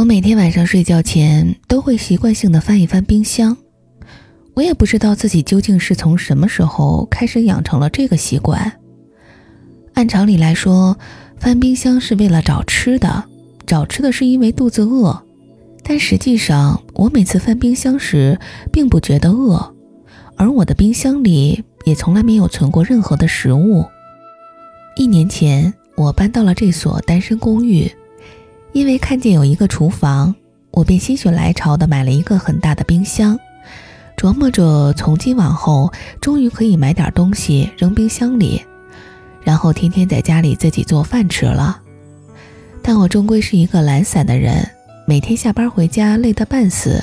我每天晚上睡觉前都会习惯性的翻一翻冰箱。我也不知道自己究竟是从什么时候开始养成了这个习惯。按常理来说，翻冰箱是为了找吃的，找吃的是因为肚子饿。但实际上，我每次翻冰箱时并不觉得饿，而我的冰箱里也从来没有存过任何的食物。一年前，我搬到了这所单身公寓，因为看见有一个厨房，我便心血来潮的买了一个很大的冰箱。琢磨着从今往后，终于可以买点东西扔冰箱里，然后天天在家里自己做饭吃了。但我终归是一个懒散的人，每天下班回家累得半死，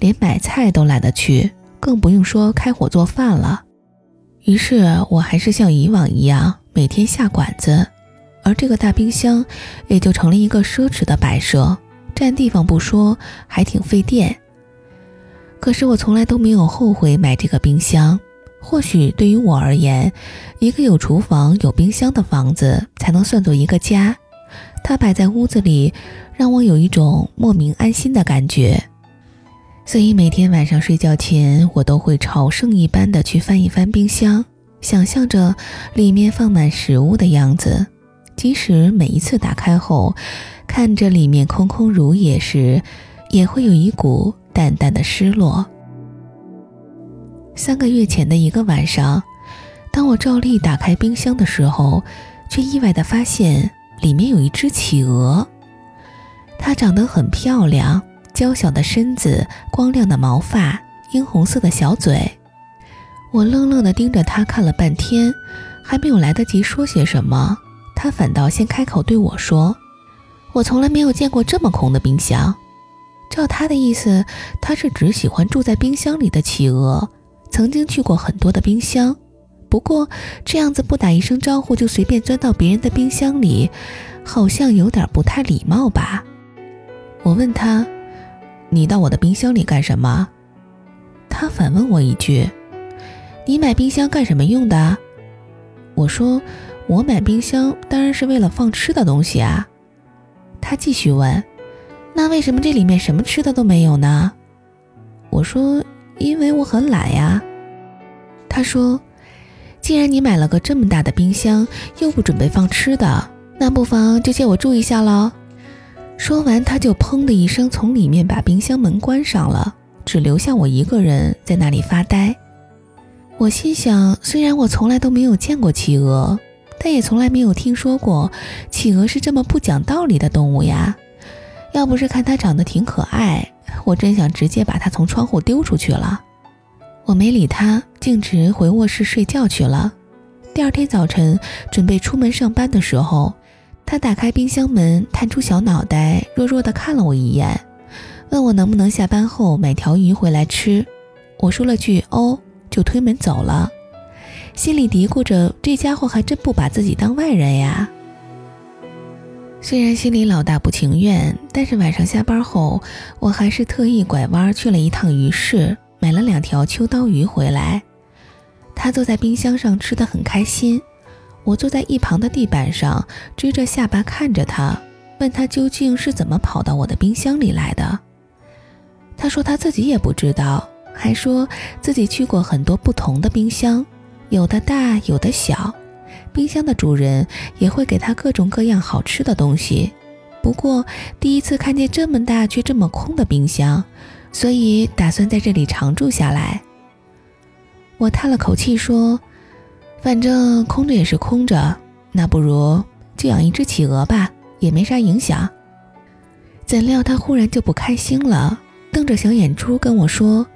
连买菜都懒得去，更不用说开火做饭了。于是我还是像以往一样每天下馆子，而这个大冰箱也就成了一个奢侈的摆设，占地方不说，还挺费电。可是我从来都没有后悔买这个冰箱。或许对于我而言，一个有厨房、有冰箱的房子才能算作一个家。它摆在屋子里，让我有一种莫名安心的感觉。所以每天晚上睡觉前，我都会朝圣一般的去翻一翻冰箱，想象着里面放满食物的样子。即使每一次打开后，看着里面空空如也时，也会有一股。淡淡的失落。三个月前的一个晚上，当我照例打开冰箱的时候，却意外的发现里面有一只企鹅。它长得很漂亮，娇小的身子，光亮的毛发，樱红色的小嘴。我愣愣的盯着它看了半天，还没有来得及说些什么，他反倒先开口对我说：“我从来没有见过这么空的冰箱。”照他的意思，他是只喜欢住在冰箱里的企鹅，曾经去过很多的冰箱。不过这样子不打一声招呼就随便钻到别人的冰箱里，好像有点不太礼貌吧？我问他：“你到我的冰箱里干什么？”他反问我一句：“你买冰箱干什么用的？”我说：“我买冰箱当然是为了放吃的东西啊。”他继续问。那为什么这里面什么吃的都没有呢？我说，因为我很懒呀。他说，既然你买了个这么大的冰箱，又不准备放吃的，那不妨就借我住一下喽。说完，他就砰的一声从里面把冰箱门关上了，只留下我一个人在那里发呆。我心想，虽然我从来都没有见过企鹅，但也从来没有听说过企鹅是这么不讲道理的动物呀。要不是看它长得挺可爱，我真想直接把它从窗户丢出去了。我没理他，径直回卧室睡觉去了。第二天早晨准备出门上班的时候，他打开冰箱门，探出小脑袋，弱弱地看了我一眼，问我能不能下班后买条鱼回来吃。我说了句“哦”，就推门走了，心里嘀咕着：这家伙还真不把自己当外人呀。虽然心里老大不情愿，但是晚上下班后，我还是特意拐弯去了一趟鱼市，买了两条秋刀鱼回来。他坐在冰箱上吃得很开心，我坐在一旁的地板上，支着下巴看着他，问他究竟是怎么跑到我的冰箱里来的。他说他自己也不知道，还说自己去过很多不同的冰箱，有的大，有的小。冰箱的主人也会给他各种各样好吃的东西，不过第一次看见这么大却这么空的冰箱，所以打算在这里常住下来。我叹了口气说：“反正空着也是空着，那不如就养一只企鹅吧，也没啥影响。”怎料他忽然就不开心了，瞪着小眼珠跟我说：“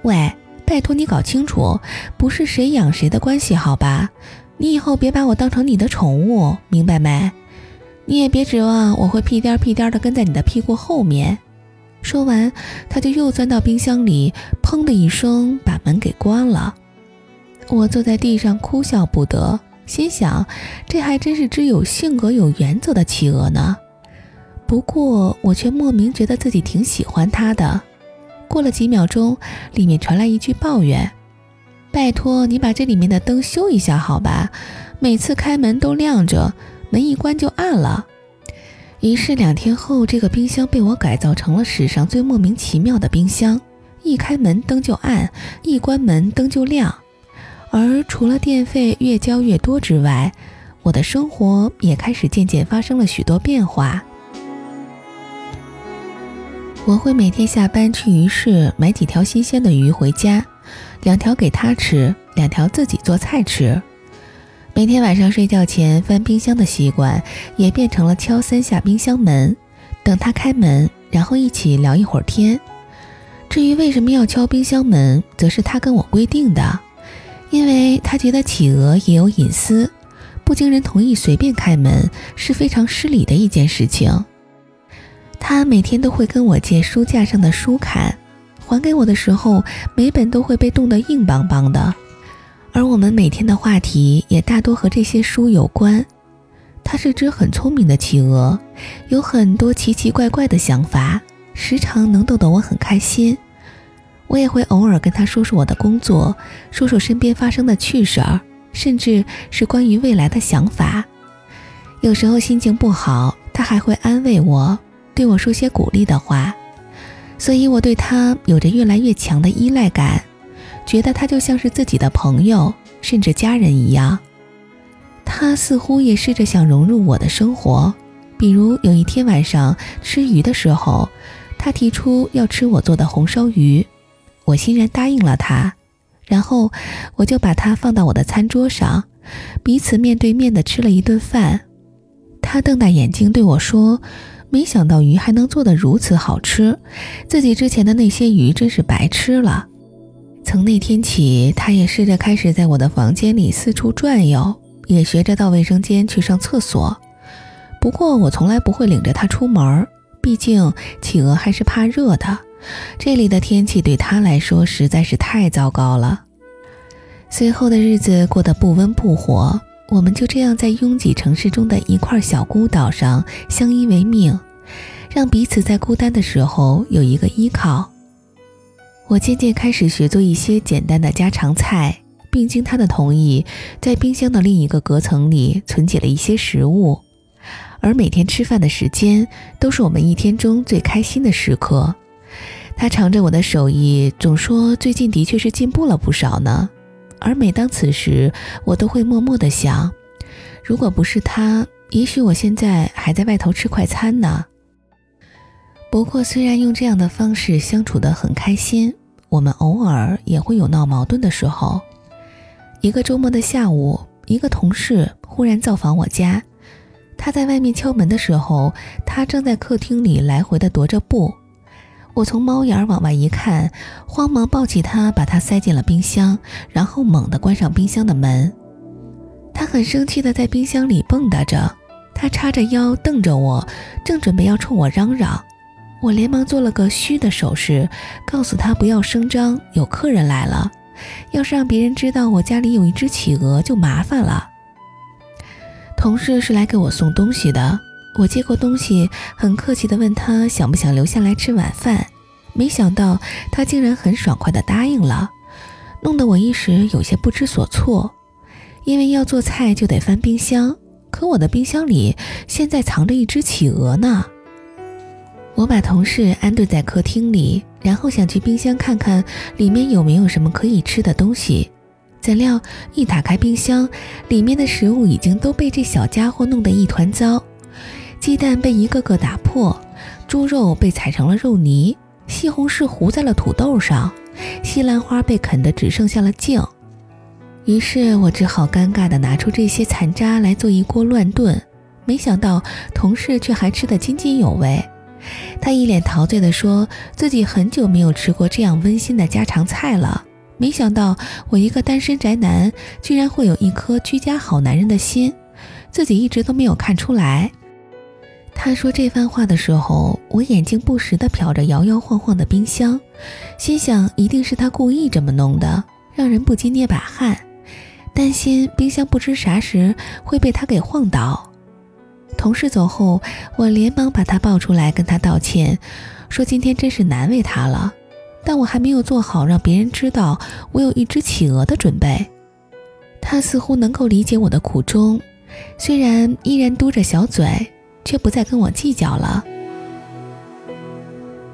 喂，拜托你搞清楚，不是谁养谁的关系，好吧？”你以后别把我当成你的宠物，明白没？你也别指望我会屁颠屁颠的跟在你的屁股后面。说完，他就又钻到冰箱里，砰的一声把门给关了。我坐在地上哭笑不得，心想这还真是只有性格有原则的企鹅呢。不过我却莫名觉得自己挺喜欢它的。过了几秒钟，里面传来一句抱怨。拜托你把这里面的灯修一下，好吧？每次开门都亮着，门一关就暗了。于是两天后，这个冰箱被我改造成了史上最莫名其妙的冰箱：一开门灯就暗，一关门灯就亮。而除了电费越交越多之外，我的生活也开始渐渐发生了许多变化。我会每天下班去鱼市买几条新鲜的鱼回家，两条给他吃，两条自己做菜吃。每天晚上睡觉前翻冰箱的习惯，也变成了敲三下冰箱门，等他开门，然后一起聊一会儿天。至于为什么要敲冰箱门，则是他跟我规定的，因为他觉得企鹅也有隐私，不经人同意随便开门是非常失礼的一件事情。他每天都会跟我借书架上的书看，还给我的时候，每本都会被冻得硬邦邦的。而我们每天的话题也大多和这些书有关。它是只很聪明的企鹅，有很多奇奇怪怪的想法，时常能逗得我很开心。我也会偶尔跟他说说我的工作，说说身边发生的趣事儿，甚至是关于未来的想法。有时候心情不好，他还会安慰我，对我说些鼓励的话。所以我对他有着越来越强的依赖感。觉得他就像是自己的朋友，甚至家人一样。他似乎也试着想融入我的生活，比如有一天晚上吃鱼的时候，他提出要吃我做的红烧鱼，我欣然答应了他。然后我就把它放到我的餐桌上，彼此面对面的吃了一顿饭。他瞪大眼睛对我说：“没想到鱼还能做得如此好吃，自己之前的那些鱼真是白吃了。”从那天起，他也试着开始在我的房间里四处转悠，也学着到卫生间去上厕所。不过我从来不会领着他出门，毕竟企鹅还是怕热的。这里的天气对他来说实在是太糟糕了。随后的日子过得不温不火，我们就这样在拥挤城市中的一块小孤岛上相依为命，让彼此在孤单的时候有一个依靠。我渐渐开始学做一些简单的家常菜，并经他的同意，在冰箱的另一个隔层里存起了一些食物。而每天吃饭的时间，都是我们一天中最开心的时刻。他尝着我的手艺，总说最近的确是进步了不少呢。而每当此时，我都会默默的想：如果不是他，也许我现在还在外头吃快餐呢。不过，虽然用这样的方式相处得很开心，我们偶尔也会有闹矛盾的时候。一个周末的下午，一个同事忽然造访我家，他在外面敲门的时候，他正在客厅里来回的踱着步。我从猫眼往外一看，慌忙抱起它，把它塞进了冰箱，然后猛地关上冰箱的门。他很生气的在冰箱里蹦跶着，他叉着腰瞪着我，正准备要冲我嚷嚷。我连忙做了个嘘的手势，告诉他不要声张，有客人来了。要是让别人知道我家里有一只企鹅，就麻烦了。同事是来给我送东西的，我接过东西，很客气地问他想不想留下来吃晚饭。没想到他竟然很爽快地答应了，弄得我一时有些不知所措。因为要做菜就得翻冰箱，可我的冰箱里现在藏着一只企鹅呢。我把同事安顿在客厅里，然后想去冰箱看看里面有没有什么可以吃的东西。怎料一打开冰箱，里面的食物已经都被这小家伙弄得一团糟。鸡蛋被一个个打破，猪肉被踩成了肉泥，西红柿糊在了土豆上，西兰花被啃得只剩下了茎。于是我只好尴尬地拿出这些残渣来做一锅乱炖。没想到同事却还吃得津津有味。他一脸陶醉地说：“自己很久没有吃过这样温馨的家常菜了。没想到我一个单身宅男，居然会有一颗居家好男人的心，自己一直都没有看出来。”他说这番话的时候，我眼睛不时地瞟着摇摇晃晃的冰箱，心想一定是他故意这么弄的，让人不禁捏把汗，担心冰箱不知啥时会被他给晃倒。同事走后，我连忙把他抱出来，跟他道歉，说今天真是难为他了。但我还没有做好让别人知道我有一只企鹅的准备。他似乎能够理解我的苦衷，虽然依然嘟着小嘴，却不再跟我计较了。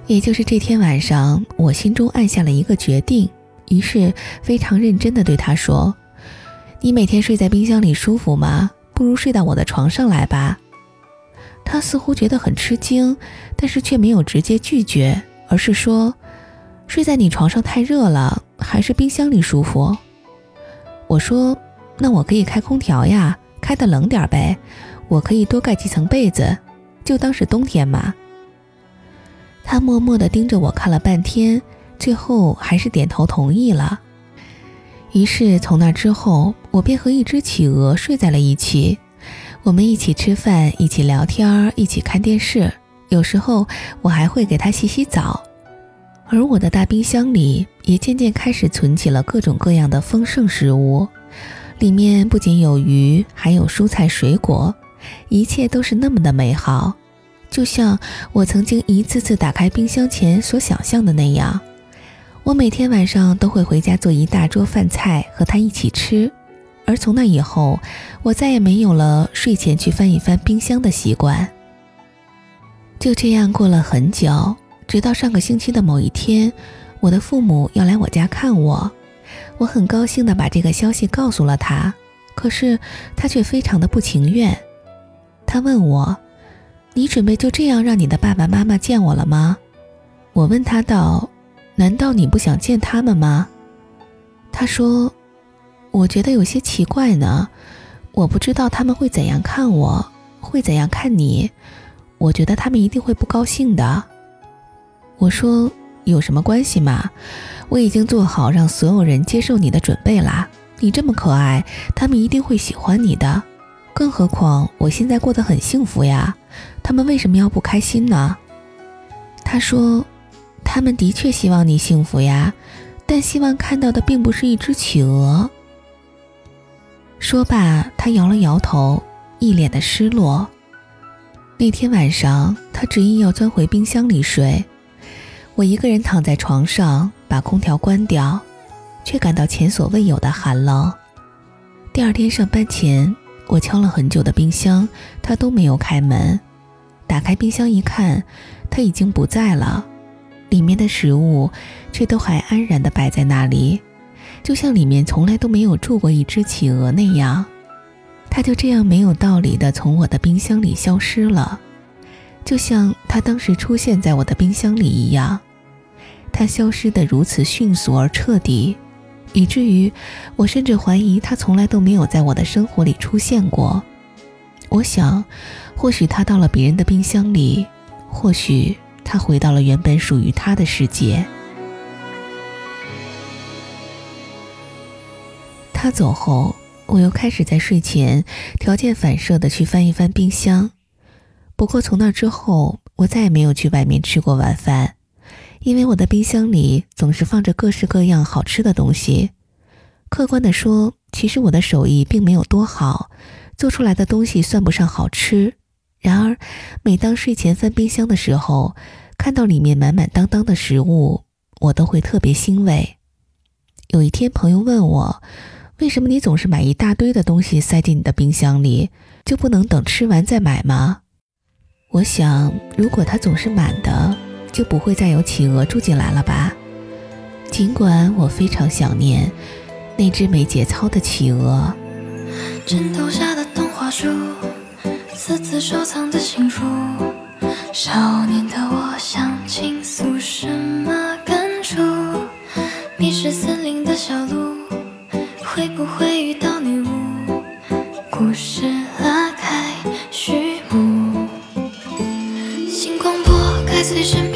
也就是这天晚上，我心中暗下了一个决定，于是非常认真地对他说：“你每天睡在冰箱里舒服吗？不如睡到我的床上来吧。”他似乎觉得很吃惊，但是却没有直接拒绝，而是说：“睡在你床上太热了，还是冰箱里舒服。”我说：“那我可以开空调呀，开的冷点呗。我可以多盖几层被子，就当是冬天嘛。”他默默地盯着我看了半天，最后还是点头同意了。于是从那之后，我便和一只企鹅睡在了一起。我们一起吃饭，一起聊天，一起看电视。有时候我还会给它洗洗澡。而我的大冰箱里也渐渐开始存起了各种各样的丰盛食物，里面不仅有鱼，还有蔬菜水果，一切都是那么的美好。就像我曾经一次次打开冰箱前所想象的那样，我每天晚上都会回家做一大桌饭菜和他一起吃，而从那以后，我再也没有了睡前去翻一翻冰箱的习惯。就这样过了很久，直到上个星期的某一天，我的父母要来我家看我，我很高兴地把这个消息告诉了他，可是他却非常的不情愿，他问我。你准备就这样让你的爸爸妈妈见我了吗？我问他道：“难道你不想见他们吗？”他说：“我觉得有些奇怪呢，我不知道他们会怎样看我，会怎样看你。我觉得他们一定会不高兴的。”我说：“有什么关系嘛？我已经做好让所有人接受你的准备啦。你这么可爱，他们一定会喜欢你的。更何况我现在过得很幸福呀。”他们为什么要不开心呢？他说：“他们的确希望你幸福呀，但希望看到的并不是一只企鹅。”说罢，他摇了摇头，一脸的失落。那天晚上，他执意要钻回冰箱里睡。我一个人躺在床上，把空调关掉，却感到前所未有的寒冷。第二天上班前，我敲了很久的冰箱，他都没有开门。打开冰箱一看，它已经不在了，里面的食物却都还安然地摆在那里，就像里面从来都没有住过一只企鹅那样。它就这样没有道理地从我的冰箱里消失了，就像它当时出现在我的冰箱里一样。它消失得如此迅速而彻底，以至于我甚至怀疑他从来都没有在我的生活里出现过。我想，或许他到了别人的冰箱里，或许他回到了原本属于他的世界。他走后，我又开始在睡前条件反射的去翻一翻冰箱。不过从那之后，我再也没有去外面吃过晚饭，因为我的冰箱里总是放着各式各样好吃的东西。客观地说，其实我的手艺并没有多好。做出来的东西算不上好吃，然而，每当睡前翻冰箱的时候，看到里面满满当当的食物，我都会特别欣慰。有一天，朋友问我，为什么你总是买一大堆的东西塞进你的冰箱里，就不能等吃完再买吗？我想，如果它总是满的，就不会再有企鹅住进来了吧。尽管我非常想念那只没节操的企鹅。枕头下的童话书，私自收藏的情书。少年的我想倾诉什么感触？迷失森林的小路，会不会遇到女巫？故事拉开序幕，星光拨开最神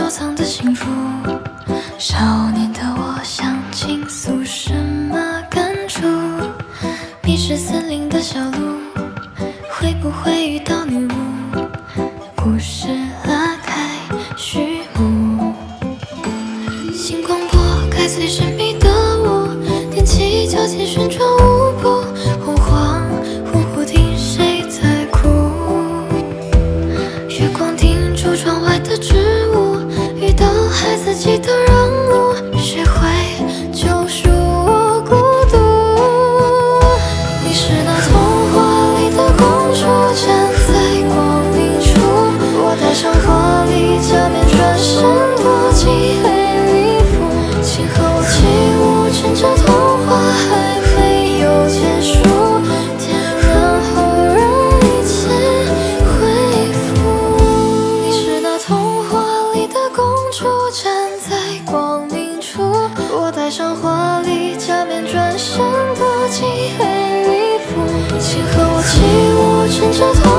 收藏的幸福少年的我想倾诉什么感触迷失森林的小鹿会不会遇到女巫戴上华丽假面转身躲进黑礼服请和我起舞趁着